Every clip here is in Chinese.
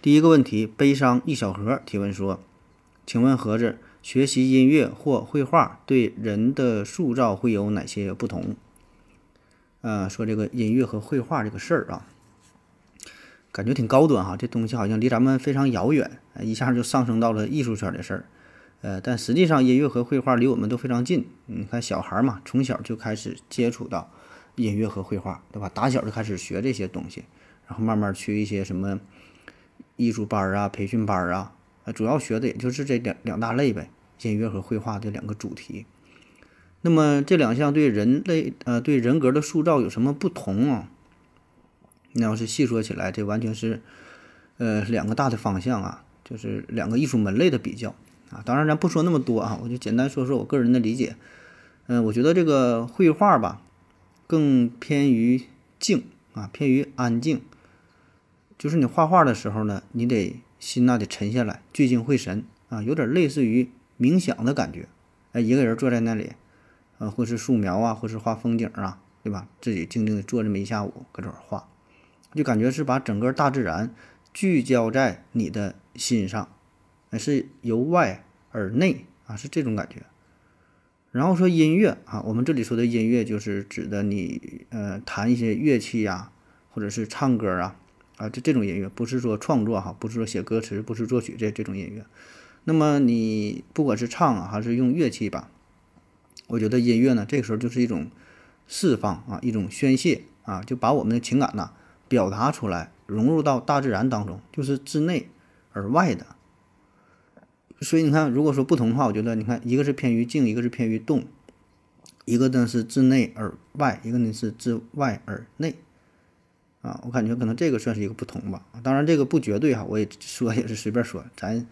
第一个问题，悲伤一小盒提问说：“请问盒子，学习音乐或绘画对人的塑造会有哪些不同？”呃，说这个音乐和绘画这个事儿啊，感觉挺高端哈，这东西好像离咱们非常遥远，一下就上升到了艺术圈的事儿。呃，但实际上音乐和绘画离我们都非常近。你看小孩嘛，从小就开始接触到音乐和绘画，对吧？打小就开始学这些东西，然后慢慢去一些什么艺术班啊、培训班啊，呃，主要学的也就是这两两大类呗，音乐和绘画这两个主题。那么这两项对人类呃对人格的塑造有什么不同啊？那要是细说起来，这完全是呃两个大的方向啊，就是两个艺术门类的比较。啊，当然咱不说那么多啊，我就简单说说我个人的理解。嗯，我觉得这个绘画吧，更偏于静啊，偏于安静。就是你画画的时候呢，你得心呐得沉下来，聚精会神啊，有点类似于冥想的感觉。哎，一个人坐在那里，啊，或是素描啊，或是画风景啊，对吧？自己静静的坐这么一下午，搁这儿画，就感觉是把整个大自然聚焦在你的心上。那是由外而内啊，是这种感觉。然后说音乐啊，我们这里说的音乐就是指的你呃弹一些乐器呀，或者是唱歌啊啊，就这种音乐，不是说创作哈，不是说写歌词，不是作曲这这种音乐。那么你不管是唱啊，还是用乐器吧，我觉得音乐呢，这个时候就是一种释放啊，一种宣泄啊，就把我们的情感呐表达出来，融入到大自然当中，就是自内而外的。所以你看，如果说不同的话，我觉得你看，一个是偏于静，一个是偏于动，一个呢是自内而外，一个呢是自外而内，啊，我感觉可能这个算是一个不同吧。当然这个不绝对哈，我也说也是随便说，咱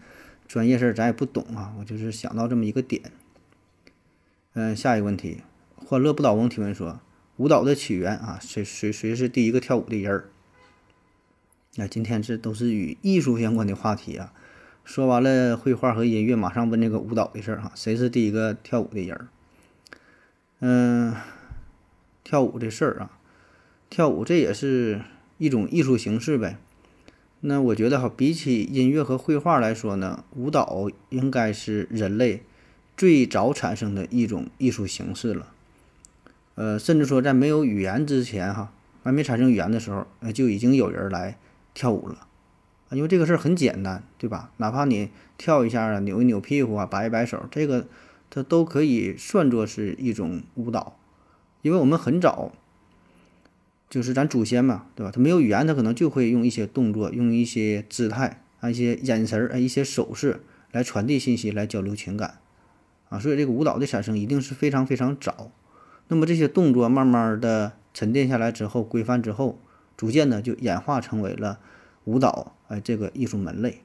专业事儿咱也不懂啊，我就是想到这么一个点。嗯，下一个问题，欢乐不倒翁提问说，舞蹈的起源啊，谁谁谁是第一个跳舞的人儿？那今天这都是与艺术相关的话题啊。说完了绘画和音乐，马上问这个舞蹈的事儿哈，谁是第一个跳舞的人儿？嗯，跳舞这事儿啊，跳舞这也是一种艺术形式呗。那我觉得哈，比起音乐和绘画来说呢，舞蹈应该是人类最早产生的一种艺术形式了。呃，甚至说在没有语言之前哈，还没产生语言的时候，呃，就已经有人来跳舞了。因为这个事儿很简单，对吧？哪怕你跳一下啊，扭一扭屁股啊，摆一摆手，这个它都可以算作是一种舞蹈。因为我们很早，就是咱祖先嘛，对吧？他没有语言，他可能就会用一些动作、用一些姿态、啊一些眼神儿、啊一些手势来传递信息、来交流情感啊。所以这个舞蹈的产生一定是非常非常早。那么这些动作慢慢的沉淀下来之后，规范之后，逐渐的就演化成为了舞蹈。哎，这个艺术门类，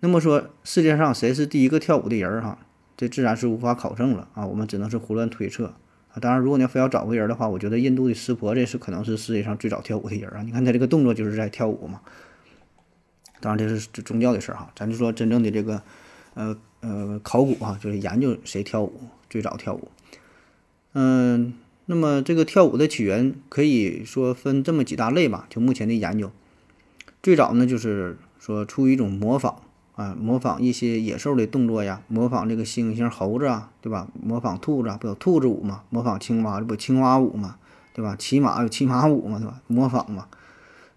那么说世界上谁是第一个跳舞的人儿哈？这自然是无法考证了啊，我们只能是胡乱推测当然，如果你要非要找个人的话，我觉得印度的湿婆这是可能是世界上最早跳舞的人啊。你看他这个动作就是在跳舞嘛。当然这是宗教的事儿哈，咱就说真正的这个呃呃考古哈，就是研究谁跳舞最早跳舞。嗯，那么这个跳舞的起源可以说分这么几大类吧，就目前的研究。最早呢，就是说出于一种模仿啊，模仿一些野兽的动作呀，模仿这个猩猩、猴子啊，对吧？模仿兔子，不有兔子舞嘛？模仿青蛙，这不青蛙舞嘛？对吧？骑马有骑马舞嘛？对吧？模仿嘛，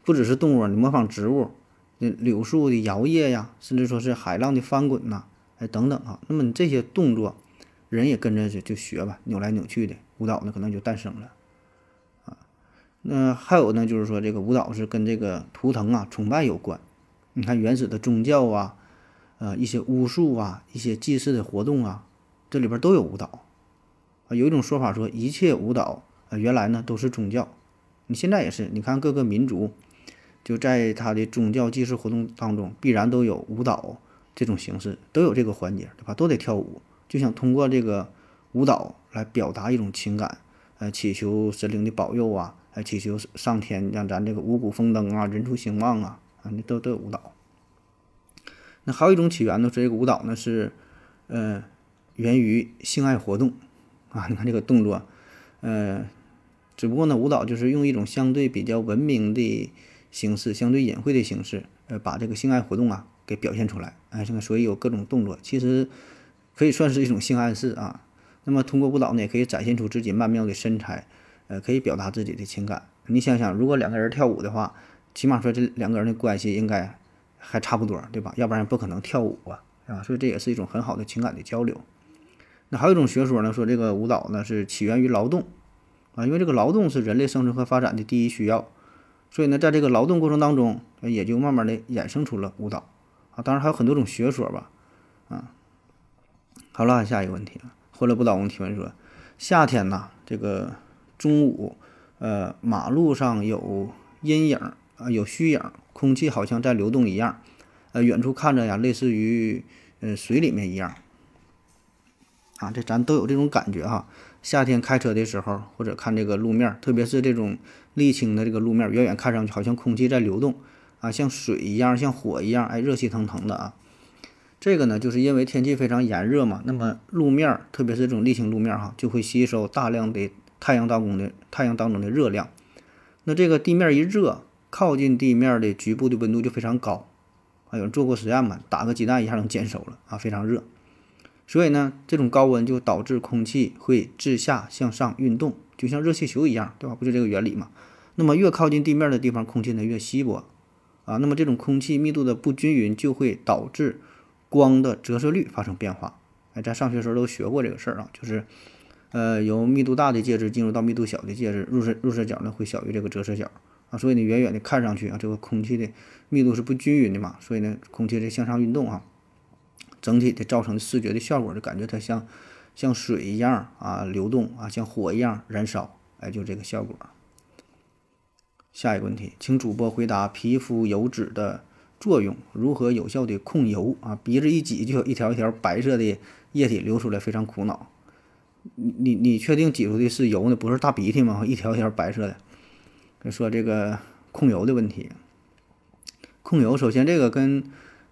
不只是动物，你模仿植物，那柳树的摇曳呀，甚至说是海浪的翻滚呐，哎等等啊。那么你这些动作，人也跟着就就学吧，扭来扭去的舞蹈呢，可能就诞生了。啊那还有呢，就是说这个舞蹈是跟这个图腾啊、崇拜有关。你看原始的宗教啊，呃，一些巫术啊，一些祭祀的活动啊，这里边都有舞蹈啊。有一种说法说，一切舞蹈啊，原来呢都是宗教。你现在也是，你看各个民族就在他的宗教祭祀活动当中，必然都有舞蹈这种形式都有这个环节，对吧？都得跳舞，就想通过这个舞蹈来表达一种情感，呃，祈求神灵的保佑啊，呃，祈求上天让咱这个五谷丰登啊，人畜兴旺啊，啊，那都都有舞蹈。那还有一种起源呢，说这个舞蹈呢是，呃，源于性爱活动啊。你看这个动作，呃，只不过呢，舞蹈就是用一种相对比较文明的形式，相对隐晦的形式，呃，把这个性爱活动啊给表现出来。哎，这个所以有各种动作，其实可以算是一种性暗示啊。那么通过舞蹈呢，也可以展现出自己曼妙的身材，呃，可以表达自己的情感。你想想，如果两个人跳舞的话，起码说这两个人的关系应该。还差不多，对吧？要不然不可能跳舞啊，啊，所以这也是一种很好的情感的交流。那还有一种学说呢，说这个舞蹈呢是起源于劳动啊，因为这个劳动是人类生存和发展的第一需要，所以呢，在这个劳动过程当中，也就慢慢的衍生出了舞蹈啊。当然还有很多种学说吧，啊。好了，下一个问题啊，欢乐不倒翁提问说，夏天呐，这个中午，呃，马路上有阴影啊，有虚影。空气好像在流动一样，呃，远处看着呀，类似于呃水里面一样，啊，这咱都有这种感觉哈。夏天开车的时候，或者看这个路面，特别是这种沥青的这个路面，远远看上去好像空气在流动，啊，像水一样，像火一样，哎，热气腾腾的啊。这个呢，就是因为天气非常炎热嘛，那么路面，特别是这种沥青路面哈，就会吸收大量的太阳当中的太阳当中的热量，那这个地面一热。靠近地面的局部的温度就非常高，啊，有人做过实验嘛？打个鸡蛋一下能煎熟了啊，非常热。所以呢，这种高温就导致空气会自下向上运动，就像热气球一样，对吧？不就这个原理嘛？那么越靠近地面的地方，空气呢越稀薄，啊，那么这种空气密度的不均匀就会导致光的折射率发生变化。哎，咱上学时候都学过这个事儿啊，就是，呃，由密度大的介质进入到密度小的介质，入射入射角呢会小于这个折射角。啊，所以呢，远远的看上去啊，这个空气的密度是不均匀的嘛，所以呢，空气在向上运动啊，整体的造成的视觉的效果就感觉它像像水一样啊流动啊，像火一样燃烧，哎，就这个效果。下一个问题，请主播回答皮肤油脂的作用，如何有效的控油啊？鼻子一挤就有一条一条白色的液体流出来，非常苦恼。你你你确定挤出的是油呢？不是大鼻涕吗？一条一条白色的。说这个控油的问题，控油首先这个跟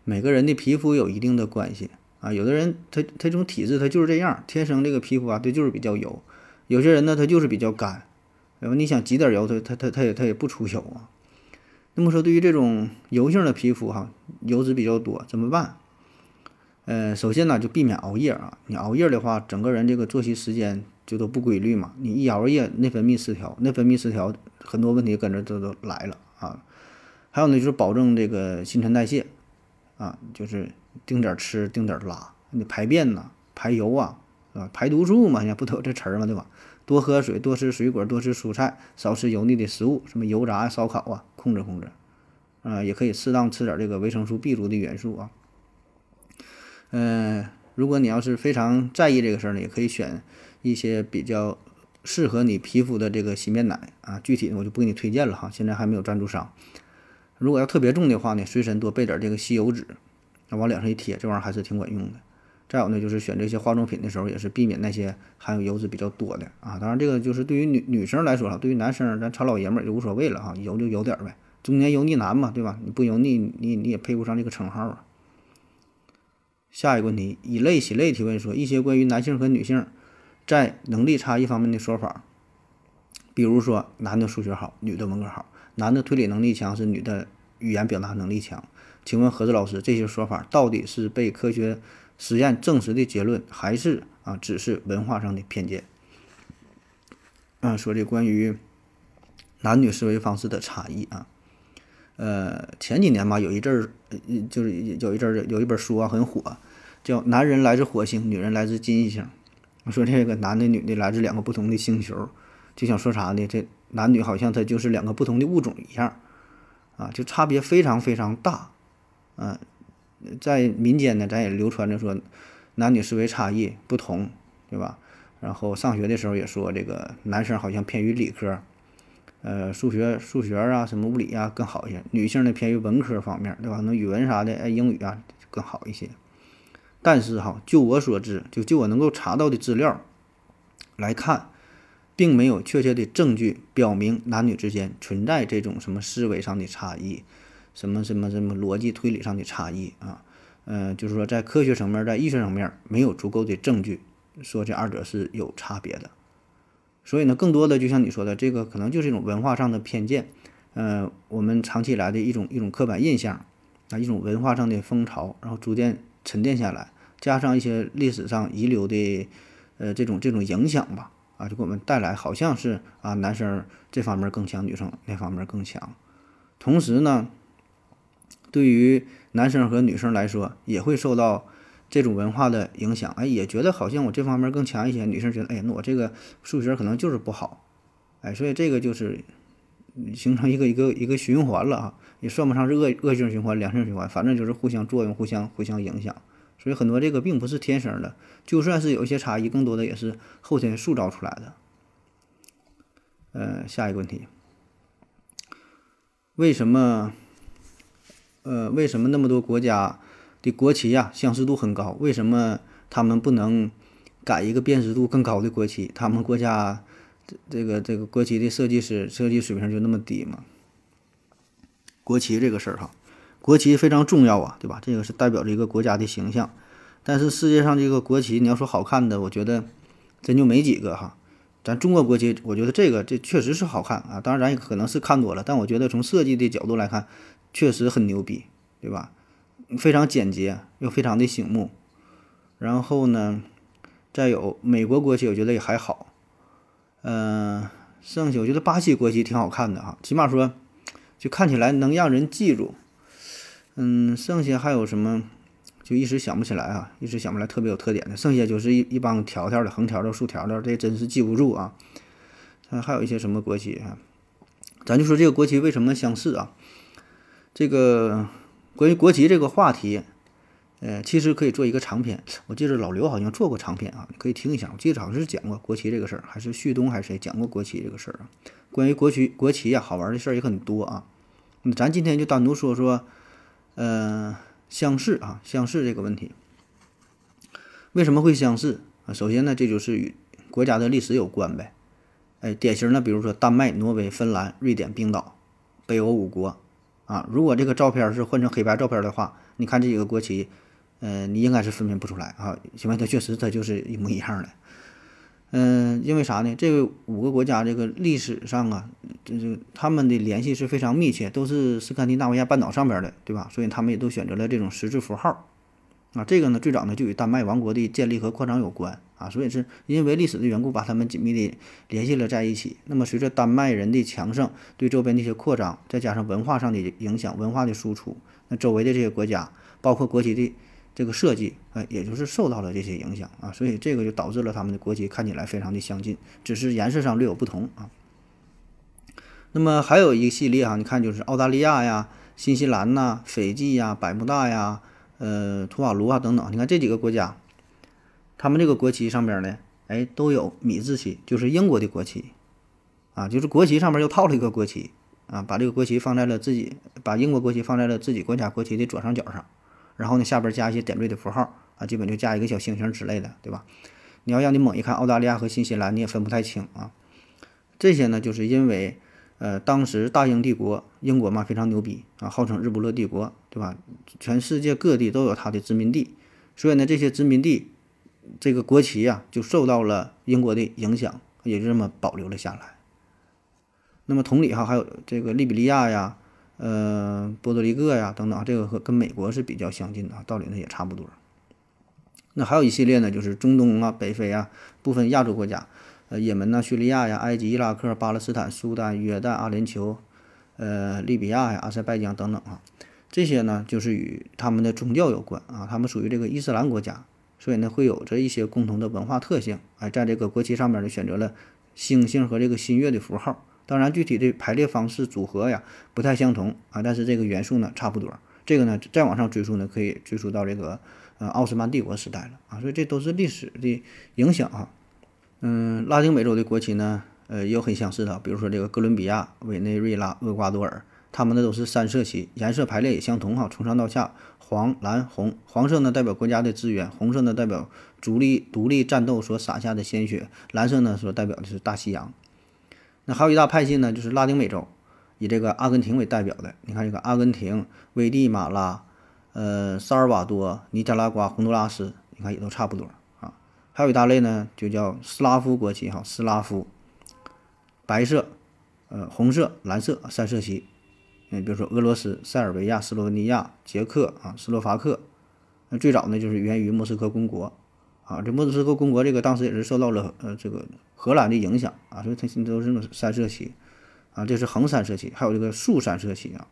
每个人的皮肤有一定的关系啊。有的人他他这种体质他就是这样，天生这个皮肤啊，对，就是比较油。有些人呢，他就是比较干，然后你想挤点油，他他他他也他也不出油啊。那么说，对于这种油性的皮肤哈，油脂比较多怎么办？呃，首先呢，就避免熬夜啊。你熬夜的话，整个人这个作息时间就都不规律嘛。你一熬夜，内分泌失调，内分泌失调。很多问题跟着都都来了啊，还有呢，就是保证这个新陈代谢啊，就是定点吃，定点拉，你排便呐，排油啊，啊，排毒素嘛，现在不都有这词儿嘛，对吧？多喝水，多吃水果，多吃蔬菜，少吃油腻的食物，什么油炸、烧烤啊，控制控制啊，也可以适当吃点这个维生素 B 族的元素啊。嗯，如果你要是非常在意这个事儿呢，也可以选一些比较。适合你皮肤的这个洗面奶啊，具体的我就不给你推荐了哈，现在还没有赞助商。如果要特别重的话呢，随身多备点这个吸油纸，那往脸上一贴，这玩意儿还是挺管用的。再有呢，就是选这些化妆品的时候，也是避免那些含有油脂比较多的啊。当然，这个就是对于女女生来说哈，对于男生咱糙老爷们儿就无所谓了哈，油就油点呗，中年油腻男嘛，对吧？你不油腻，你你也配不上这个称号啊。下一个问题，以泪洗泪提问说，一些关于男性和女性。在能力差异方面的说法，比如说男的数学好，女的文科好；男的推理能力强，是女的语言表达能力强。请问何子老师，这些说法到底是被科学实验证实的结论，还是啊只是文化上的偏见？啊，说这关于男女思维方式的差异啊，呃，前几年吧，有一阵儿，就是有一阵儿有一本书啊很火，叫《男人来自火星，女人来自金星》。说这个男的女的来自两个不同的星球，就想说啥呢？这男女好像他就是两个不同的物种一样，啊，就差别非常非常大，嗯，在民间呢，咱也流传着说男女思维差异不同，对吧？然后上学的时候也说这个男生好像偏于理科，呃，数学、数学啊，什么物理啊更好一些。女性呢偏于文科方面，对吧？那语文啥的，哎，英语啊更好一些。但是哈，就我所知，就就我能够查到的资料来看，并没有确切的证据表明男女之间存在这种什么思维上的差异，什么什么什么逻辑推理上的差异啊。嗯，就是说在科学层面，在医学层面没有足够的证据说这二者是有差别的。所以呢，更多的就像你说的，这个可能就是一种文化上的偏见，呃，我们长期以来的一种一种刻板印象啊，一种文化上的风潮，然后逐渐沉淀下来，加上一些历史上遗留的呃这种这种影响吧，啊，就给我们带来好像是啊男生这方面更强，女生那方面更强。同时呢，对于男生和女生来说，也会受到。这种文化的影响，哎，也觉得好像我这方面更强一些。女生觉得，哎，那我这个数学可能就是不好，哎，所以这个就是形成一个一个一个循环了啊，也算不上是恶恶性循环、良性循环，反正就是互相作用、互相互相影响。所以很多这个并不是天生的，就算是有一些差异，更多的也是后天塑造出来的。呃，下一个问题，为什么？呃，为什么那么多国家？的国旗呀，相似度很高，为什么他们不能改一个辨识度更高的国旗？他们国家这这个这个国旗的设计师设计水平就那么低吗？国旗这个事儿哈，国旗非常重要啊，对吧？这个是代表着一个国家的形象。但是世界上这个国旗，你要说好看的，我觉得真就没几个哈。咱中国国旗，我觉得这个这确实是好看啊。当然咱也可能是看多了，但我觉得从设计的角度来看，确实很牛逼，对吧？非常简洁又非常的醒目，然后呢，再有美国国旗，我觉得也还好，嗯，剩下我觉得巴西国旗挺好看的哈，起码说就看起来能让人记住，嗯，剩下还有什么就一时想不起来啊，一时想不来特别有特点的，剩下就是一一帮条条的、横条的、竖条的，这真是记不住啊。它还有一些什么国旗啊？咱就说这个国旗为什么相似啊？这个。关于国旗这个话题，呃，其实可以做一个长篇。我记得老刘好像做过长篇啊，你可以听一下。我记得好像是讲过国旗这个事儿，还是旭东还是谁讲过国旗这个事儿啊？关于国旗，国旗呀，好玩的事儿也很多啊。那咱今天就单独说说，呃，相似啊，相似这个问题，为什么会相似啊？首先呢，这就是与国家的历史有关呗。哎，典型的，比如说丹麦、挪威、芬兰、瑞典、冰岛、北欧五国。啊，如果这个照片是换成黑白照片的话，你看这几个国旗，呃，你应该是分辨不出来啊，因为它确实它就是一模一样的。嗯，因为啥呢？这个五个国家这个历史上啊，这这他们的联系是非常密切，都是斯堪的纳维亚半岛上边的，对吧？所以他们也都选择了这种十字符号。啊，这个呢，最早呢就与丹麦王国的建立和扩张有关啊，所以是因为历史的缘故，把他们紧密的联系了在一起。那么随着丹麦人的强盛，对周边的一些扩张，再加上文化上的影响、文化的输出，那周围的这些国家，包括国旗的这个设计，啊，也就是受到了这些影响啊，所以这个就导致了他们的国旗看起来非常的相近，只是颜色上略有不同啊。那么还有一系列哈，你看就是澳大利亚呀、新西兰呐、斐济呀、百慕大呀。呃，图瓦卢啊等等，你看这几个国家，他们这个国旗上边呢，哎，都有米字旗，就是英国的国旗，啊，就是国旗上面又套了一个国旗，啊，把这个国旗放在了自己，把英国国旗放在了自己国家国旗的左上角上，然后呢，下边加一些点缀的符号，啊，基本就加一个小星星之类的，对吧？你要让你猛一看澳大利亚和新西兰，你也分不太清啊。这些呢，就是因为。呃，当时大英帝国，英国嘛非常牛逼啊，号称日不落帝国，对吧？全世界各地都有它的殖民地，所以呢，这些殖民地这个国旗呀，就受到了英国的影响，也就这么保留了下来。那么同理哈，还有这个利比利亚呀，呃，波多黎各呀等等，这个和跟美国是比较相近的，道理呢也差不多。那还有一系列呢，就是中东啊、北非啊部分亚洲国家。呃，也门呐、叙利亚呀、埃及、伊拉克、巴勒斯坦、苏丹、约旦、阿联酋，呃，利比亚呀、阿塞拜疆等等啊，这些呢就是与他们的宗教有关啊，他们属于这个伊斯兰国家，所以呢会有着一些共同的文化特性。哎，在这个国旗上面呢选择了星星和这个新月的符号，当然具体的排列方式组合呀不太相同啊，但是这个元素呢差不多。这个呢再往上追溯呢，可以追溯到这个呃奥斯曼帝国时代了啊，所以这都是历史的影响啊。嗯，拉丁美洲的国旗呢，呃，也有很相似的，比如说这个哥伦比亚、委内瑞拉、厄瓜多尔，他们呢都是三色旗，颜色排列也相同哈，从上到下，黄、蓝、红，黄色呢代表国家的资源，红色呢代表独立独立战斗所洒下的鲜血，蓝色呢所代表的是大西洋。那还有一大派系呢，就是拉丁美洲，以这个阿根廷为代表的，你看这个阿根廷、危地马拉、呃萨尔瓦多、尼加拉瓜、洪都拉斯，你看也都差不多啊。还有一大类呢，就叫斯拉夫国旗哈，斯拉夫。白色、呃红色、蓝色三色旗，嗯，比如说俄罗斯、塞尔维亚、斯洛文尼亚、捷克啊、斯洛伐克，那最早呢就是源于莫斯科公国，啊，这莫斯科公国这个当时也是受到了呃这个荷兰的影响啊，所以它现在都是那种三色旗，啊，这是横三色旗，还有这个竖三色旗啊，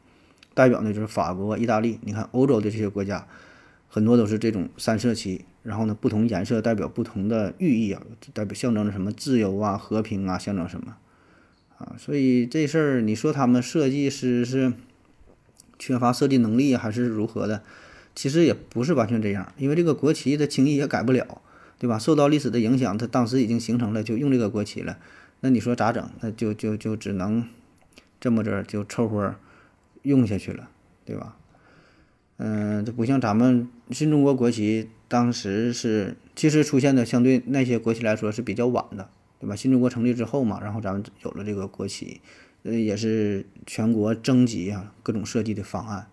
代表呢就是法国、意大利，你看欧洲的这些国家很多都是这种三色旗，然后呢不同颜色代表不同的寓意啊，代表象征着什么自由啊、和平啊，象征什么。啊，所以这事儿你说他们设计师是缺乏设计能力还是如何的？其实也不是完全这样，因为这个国旗它轻易也改不了，对吧？受到历史的影响，它当时已经形成了，就用这个国旗了。那你说咋整？那就就就只能这么着就凑合用下去了，对吧？嗯，这不像咱们新中国国旗，当时是其实出现的相对那些国旗来说是比较晚的。对吧？新中国成立之后嘛，然后咱们有了这个国旗，呃，也是全国征集啊各种设计的方案，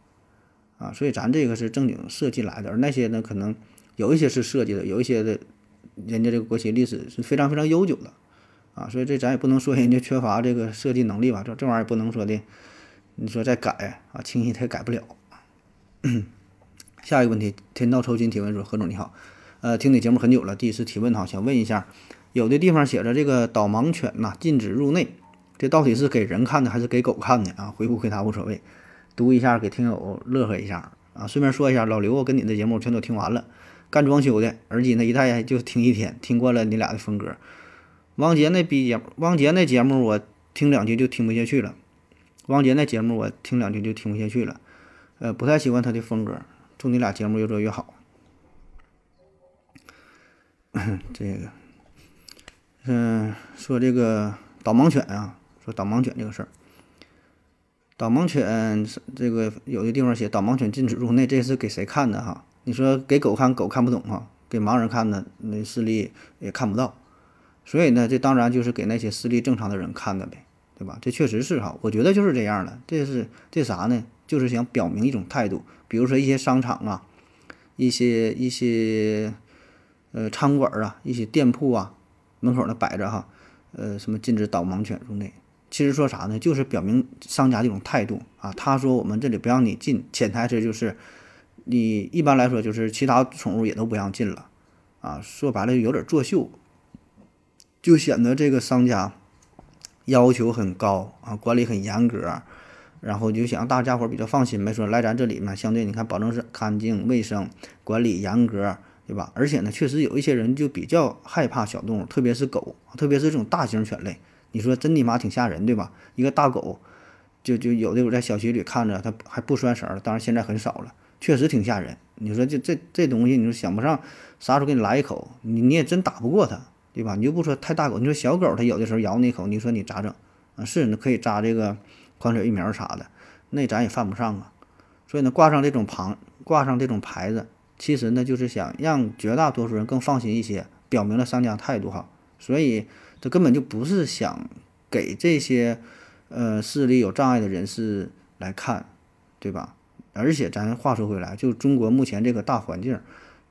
啊，所以咱这个是正经设计来的。而那些呢，可能有一些是设计的，有一些的，人家这个国旗历史是非常非常悠久的，啊，所以这咱也不能说人家缺乏这个设计能力吧？这这玩意儿也不能说的，你说再改啊，轻易他也改不了。下一个问题，天道酬勤提问说：何总你好，呃，听你节目很久了，第一次提问哈，想问一下。有的地方写着这个导盲犬呐禁止入内，这到底是给人看的还是给狗看的啊？回不回答无所谓，读一下给听友乐呵一下啊。顺便说一下，老刘我跟你的节目全都听完了，干装修的耳机那一戴就听一天，听惯了你俩的风格。王杰那逼节目，王杰那节目我听两句就听不下去了，王杰那节目我听两句就听不下去了，呃，不太喜欢他的风格。祝你俩节目越做越好。这个。嗯，说这个导盲犬啊，说导盲犬这个事儿，导盲犬这个有的地方写导盲犬禁止入内，这是给谁看的哈？你说给狗看，狗看不懂哈；给盲人看呢，那视力也看不到。所以呢，这当然就是给那些视力正常的人看的呗，对吧？这确实是哈，我觉得就是这样的。这是这啥呢？就是想表明一种态度，比如说一些商场啊，一些一些呃餐馆啊，一些店铺啊。门口呢摆着哈，呃，什么禁止导盲犬入内？其实说啥呢？就是表明商家这种态度啊。他说我们这里不让你进，潜台词就是，你一般来说就是其他宠物也都不让进了啊。说白了有点作秀，就显得这个商家要求很高啊，管理很严格，然后就想让大家伙比较放心呗。说来咱这里嘛，相对你看保证是干净卫生，管理严格。对吧？而且呢，确实有一些人就比较害怕小动物，特别是狗，特别是这种大型犬类。你说真你妈挺吓人，对吧？一个大狗，就就有的我在小区里看着，它还不拴绳儿，当然现在很少了，确实挺吓人。你说这这这东西，你说想不上啥时候给你来一口，你你也真打不过它，对吧？你就不说太大狗，你说小狗它有的时候咬你一口，你说你咋整啊？是，那可以扎这个狂犬疫苗啥的，那咱也犯不上啊。所以呢，挂上这种旁，挂上这种牌子。其实呢，就是想让绝大多数人更放心一些，表明了商家态度哈。所以这根本就不是想给这些呃视力有障碍的人士来看，对吧？而且咱话说回来，就中国目前这个大环境，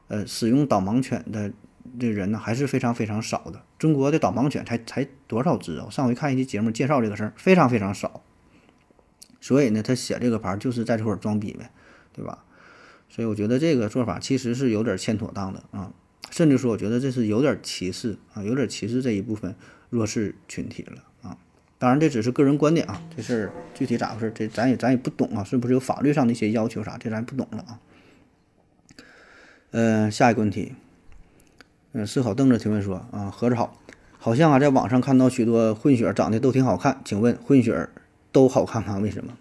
呃，使用导盲犬的这人呢还是非常非常少的。中国的导盲犬才才多少只啊？我上回看一期节目介绍这个事儿，非常非常少。所以呢，他写这个牌就是在这块装逼呗，对吧？所以我觉得这个做法其实是有点欠妥当的啊，甚至说我觉得这是有点歧视啊，有点歧视这一部分弱势群体了啊。当然这只是个人观点啊，这事儿具体咋回事，这咱也咱也不懂啊，是不是有法律上的一些要求啥，这咱不懂了啊。嗯，下一个问题，嗯，思考凳子提问说啊，合着好，好像啊在网上看到许多混血长得都挺好看，请问混血都好看吗？为什么？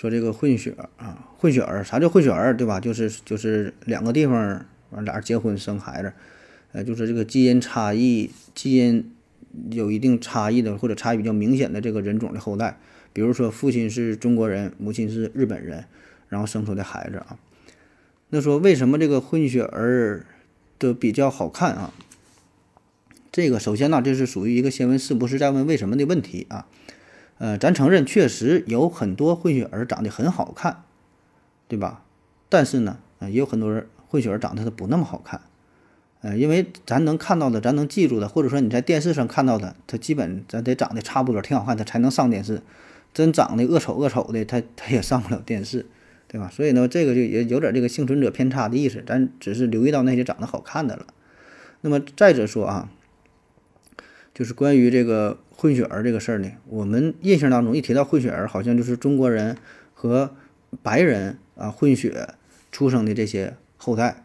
说这个混血啊，混血儿，啥叫混血儿，对吧？就是就是两个地方完俩人结婚生孩子，呃，就是这个基因差异，基因有一定差异的或者差异比较明显的这个人种的后代，比如说父亲是中国人，母亲是日本人，然后生出的孩子啊。那说为什么这个混血儿的比较好看啊？这个首先呢，这是属于一个先问是不是再问为什么的问题啊。呃，咱承认确实有很多混血儿长得很好看，对吧？但是呢，也有很多人混血儿长得他不那么好看。呃，因为咱能看到的，咱能记住的，或者说你在电视上看到的，他基本咱得长得差不多，挺好看，他才能上电视。真长得恶丑恶丑的，他他也上不了电视，对吧？所以呢，这个就也有点这个幸存者偏差的意思，咱只是留意到那些长得好看的了。那么再者说啊。就是关于这个混血儿这个事儿呢，我们印象当中一提到混血儿，好像就是中国人和白人啊混血出生的这些后代，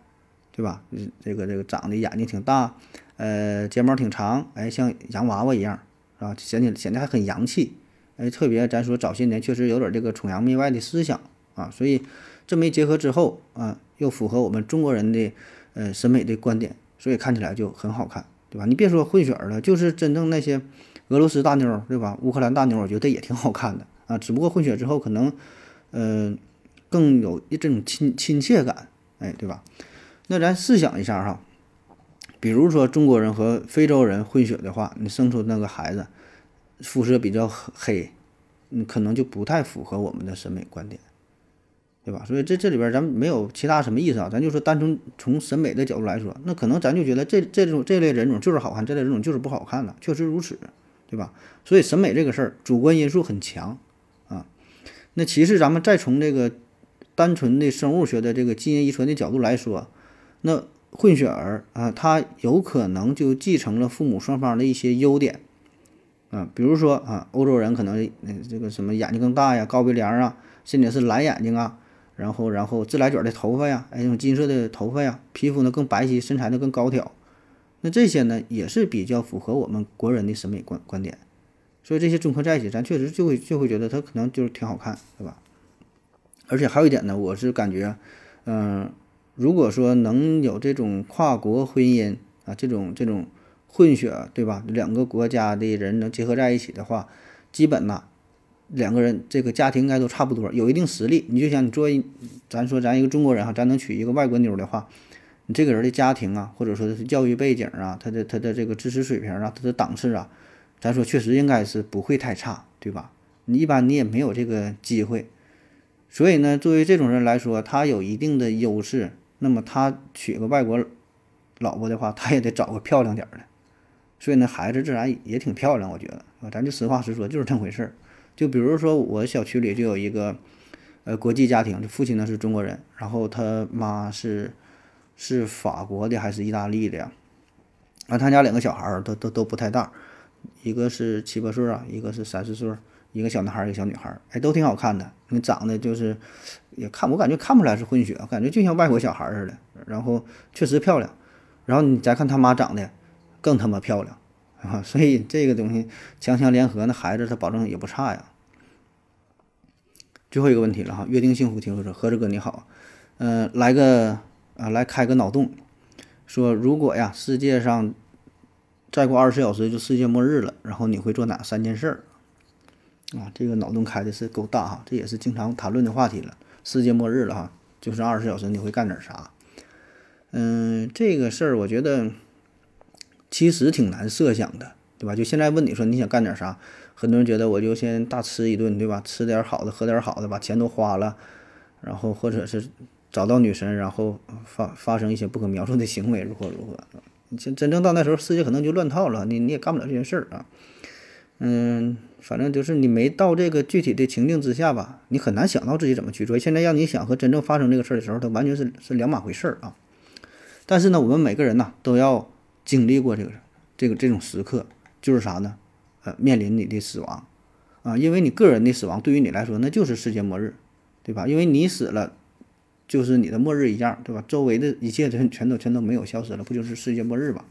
对吧？这个这个长得眼睛挺大，呃，睫毛挺长，哎，像洋娃娃一样，啊，显起显得还很洋气，哎，特别咱说早些年确实有点这个崇洋媚外的思想啊，所以这么一结合之后啊，又符合我们中国人的呃审美的观点，所以看起来就很好看。对吧？你别说混血儿了，就是真正那些俄罗斯大妞，对吧？乌克兰大妞，我觉得也挺好看的啊。只不过混血之后可能，嗯，更有一这种亲亲切感，哎，对吧？那咱试想一下哈，比如说中国人和非洲人混血的话，你生出那个孩子肤色比较黑，你可能就不太符合我们的审美观点。对吧？所以这这里边咱们没有其他什么意思啊，咱就说单纯从审美的角度来说，那可能咱就觉得这这种这类人种就是好看，这类人种就是不好看的，确实如此，对吧？所以审美这个事儿主观因素很强啊。那其实咱们再从这个单纯的生物学的这个基因遗传的角度来说，那混血儿啊，他有可能就继承了父母双方的一些优点啊，比如说啊，欧洲人可能这个什么眼睛更大呀，高鼻梁啊，甚至是蓝眼睛啊。然后，然后自来卷的头发呀，哎，用金色的头发呀，皮肤呢更白皙，身材呢更高挑，那这些呢也是比较符合我们国人的审美观观点，所以这些综合在一起，咱确实就会就会觉得他可能就是挺好看，对吧？而且还有一点呢，我是感觉，嗯，如果说能有这种跨国婚姻啊，这种这种混血，对吧？两个国家的人能结合在一起的话，基本呢。两个人这个家庭应该都差不多，有一定实力。你就想你作为咱说咱一个中国人哈，咱能娶一个外国妞的话，你这个人的家庭啊，或者说是教育背景啊，他的他的这个知识水平啊，他的档次啊，咱说确实应该是不会太差，对吧？你一般你也没有这个机会，所以呢，作为这种人来说，他有一定的优势。那么他娶个外国老婆的话，他也得找个漂亮点的，所以呢，孩子自然也挺漂亮，我觉得啊，咱就实话实说，就是这回事儿。就比如说，我小区里就有一个，呃，国际家庭，这父亲呢是中国人，然后他妈是是法国的还是意大利的呀？啊，他家两个小孩儿都都都不太大，一个是七八岁啊，一个是三四岁，一个小男孩儿，一个小女孩儿，哎，都挺好看的。你长得就是也看我感觉看不出来是混血，感觉就像外国小孩似的。然后确实漂亮，然后你再看他妈长得更他妈漂亮。啊，所以这个东西强强联合，那孩子他保证也不差呀。最后一个问题了哈，约定幸福听说说，何志哥你好，嗯，来个啊，来开个脑洞，说如果呀世界上再过二十四小时就世界末日了，然后你会做哪三件事儿？啊，这个脑洞开的是够大哈，这也是经常谈论的话题了。世界末日了哈，就是二十四小时你会干点啥？嗯，这个事儿我觉得。其实挺难设想的，对吧？就现在问你说你想干点啥，很多人觉得我就先大吃一顿，对吧？吃点好的，喝点好的，把钱都花了，然后或者是找到女神，然后发发生一些不可描述的行为，如 何如何？真真正到那时候，世界可能就乱套了，你你也干不了这些事儿啊。嗯，反正就是你没到这个具体的情境之下吧，你很难想到自己怎么去做。现在让你想和真正发生这个事儿的时候，它完全是是两码回事儿啊。但是呢，我们每个人呢都要。经历过这个这个这种时刻，就是啥呢？呃，面临你的死亡啊，因为你个人的死亡对于你来说那就是世界末日，对吧？因为你死了，就是你的末日一样，对吧？周围的一切全全都全都没有消失了，不就是世界末日吗？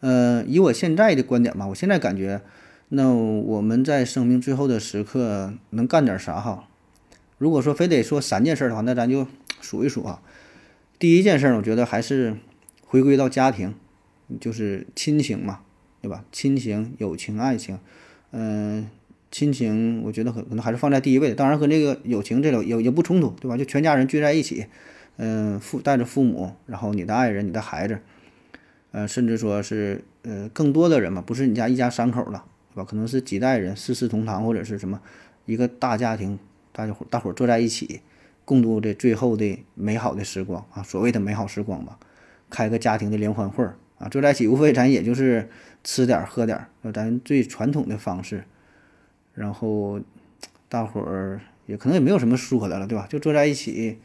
呃，以我现在的观点吧，我现在感觉，那我们在生命最后的时刻能干点啥哈？如果说非得说三件事的话，那咱就数一数啊。第一件事，我觉得还是。回归到家庭，就是亲情嘛，对吧？亲情、友情、爱情，嗯，亲情我觉得可可能还是放在第一位的，当然和那个友情这种也也不冲突，对吧？就全家人聚在一起，嗯，父带着父母，然后你的爱人、你的孩子，呃，甚至说是呃更多的人嘛，不是你家一家三口了，对吧？可能是几代人四世同堂，或者是什么一个大家庭，大家伙大伙坐在一起。共度这最后的美好的时光啊，所谓的美好时光吧，开个家庭的联欢会儿啊，坐在一起无非咱也就是吃点喝点，咱最传统的方式，然后大伙儿也可能也没有什么说的了，对吧？就坐在一起，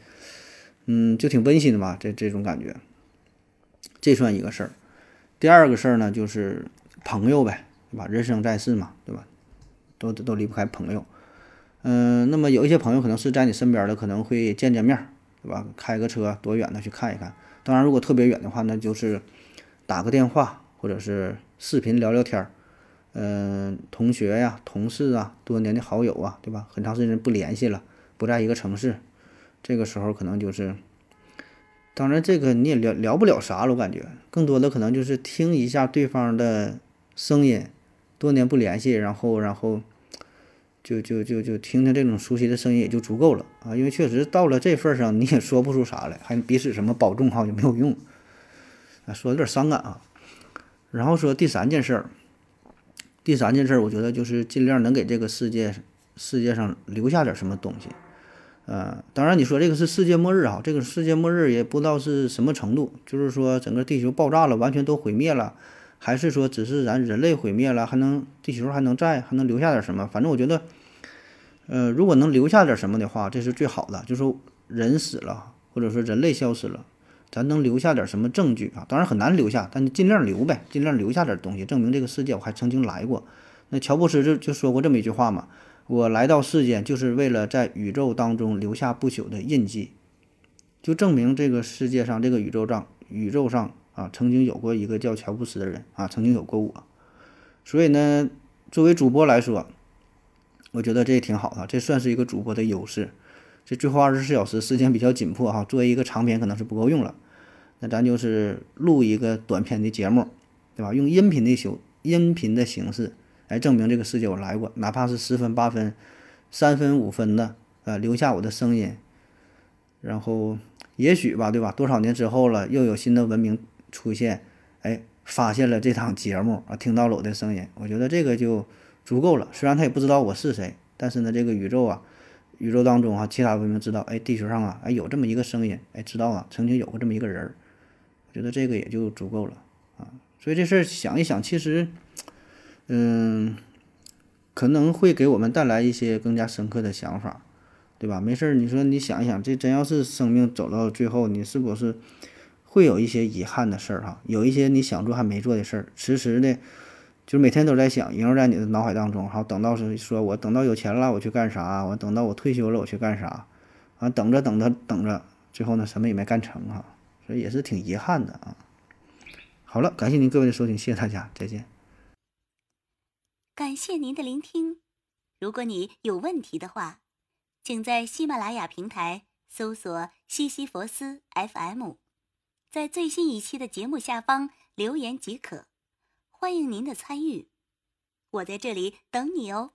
嗯，就挺温馨的吧，这这种感觉，这算一个事儿。第二个事儿呢，就是朋友呗，对吧？人生在世嘛，对吧？都都离不开朋友。嗯，那么有一些朋友可能是在你身边的，可能会见见面，对吧？开个车多远的去看一看。当然，如果特别远的话，那就是打个电话或者是视频聊聊天儿。嗯，同学呀、同事啊、多年的好友啊，对吧？很长时间不联系了，不在一个城市，这个时候可能就是，当然这个你也聊聊不了啥了，我感觉更多的可能就是听一下对方的声音，多年不联系，然后然后。就就就就听听这种熟悉的声音也就足够了啊，因为确实到了这份上，你也说不出啥来，还彼此什么保重哈也没有用，啊，说有点伤感啊。然后说第三件事儿，第三件事，我觉得就是尽量能给这个世界世界上留下点什么东西，呃，当然你说这个是世界末日啊，这个世界末日也不知道是什么程度，就是说整个地球爆炸了，完全都毁灭了。还是说，只是咱人类毁灭了，还能地球还能在，还能留下点什么？反正我觉得，呃，如果能留下点什么的话，这是最好的。就说人死了，或者说人类消失了，咱能留下点什么证据啊？当然很难留下，但尽量留呗，尽量留下点东西，证明这个世界我还曾经来过。那乔布斯就就说过这么一句话嘛：“我来到世间就是为了在宇宙当中留下不朽的印记，就证明这个世界上这个宇宙上宇宙上。”啊，曾经有过一个叫乔布斯的人啊，曾经有过我，所以呢，作为主播来说，我觉得这也挺好的，这算是一个主播的优势。这最后二十四小时时间比较紧迫哈，作为一个长篇可能是不够用了，那咱就是录一个短片的节目，对吧？用音频的形音频的形式来证明这个世界我来过，哪怕是十分、八分、三分、五分的，呃，留下我的声音，然后也许吧，对吧？多少年之后了，又有新的文明。出现，哎，发现了这档节目啊，听到了我的声音，我觉得这个就足够了。虽然他也不知道我是谁，但是呢，这个宇宙啊，宇宙当中啊，其他文明知道，哎，地球上啊，哎，有这么一个声音，哎，知道啊，曾经有过这么一个人儿，觉得这个也就足够了啊。所以这事儿想一想，其实，嗯，可能会给我们带来一些更加深刻的想法，对吧？没事儿，你说你想一想，这真要是生命走到最后，你是不是？会有一些遗憾的事儿哈，有一些你想做还没做的事儿，迟迟的，就是每天都在想，萦绕在你的脑海当中。好，等到是说我等到有钱了我去干啥？我等到我退休了我去干啥？啊，等着等着等着，最后呢什么也没干成哈，所以也是挺遗憾的啊。好了，感谢您各位的收听，谢谢大家，再见。感谢您的聆听。如果你有问题的话，请在喜马拉雅平台搜索“西西弗斯 FM”。在最新一期的节目下方留言即可，欢迎您的参与，我在这里等你哦。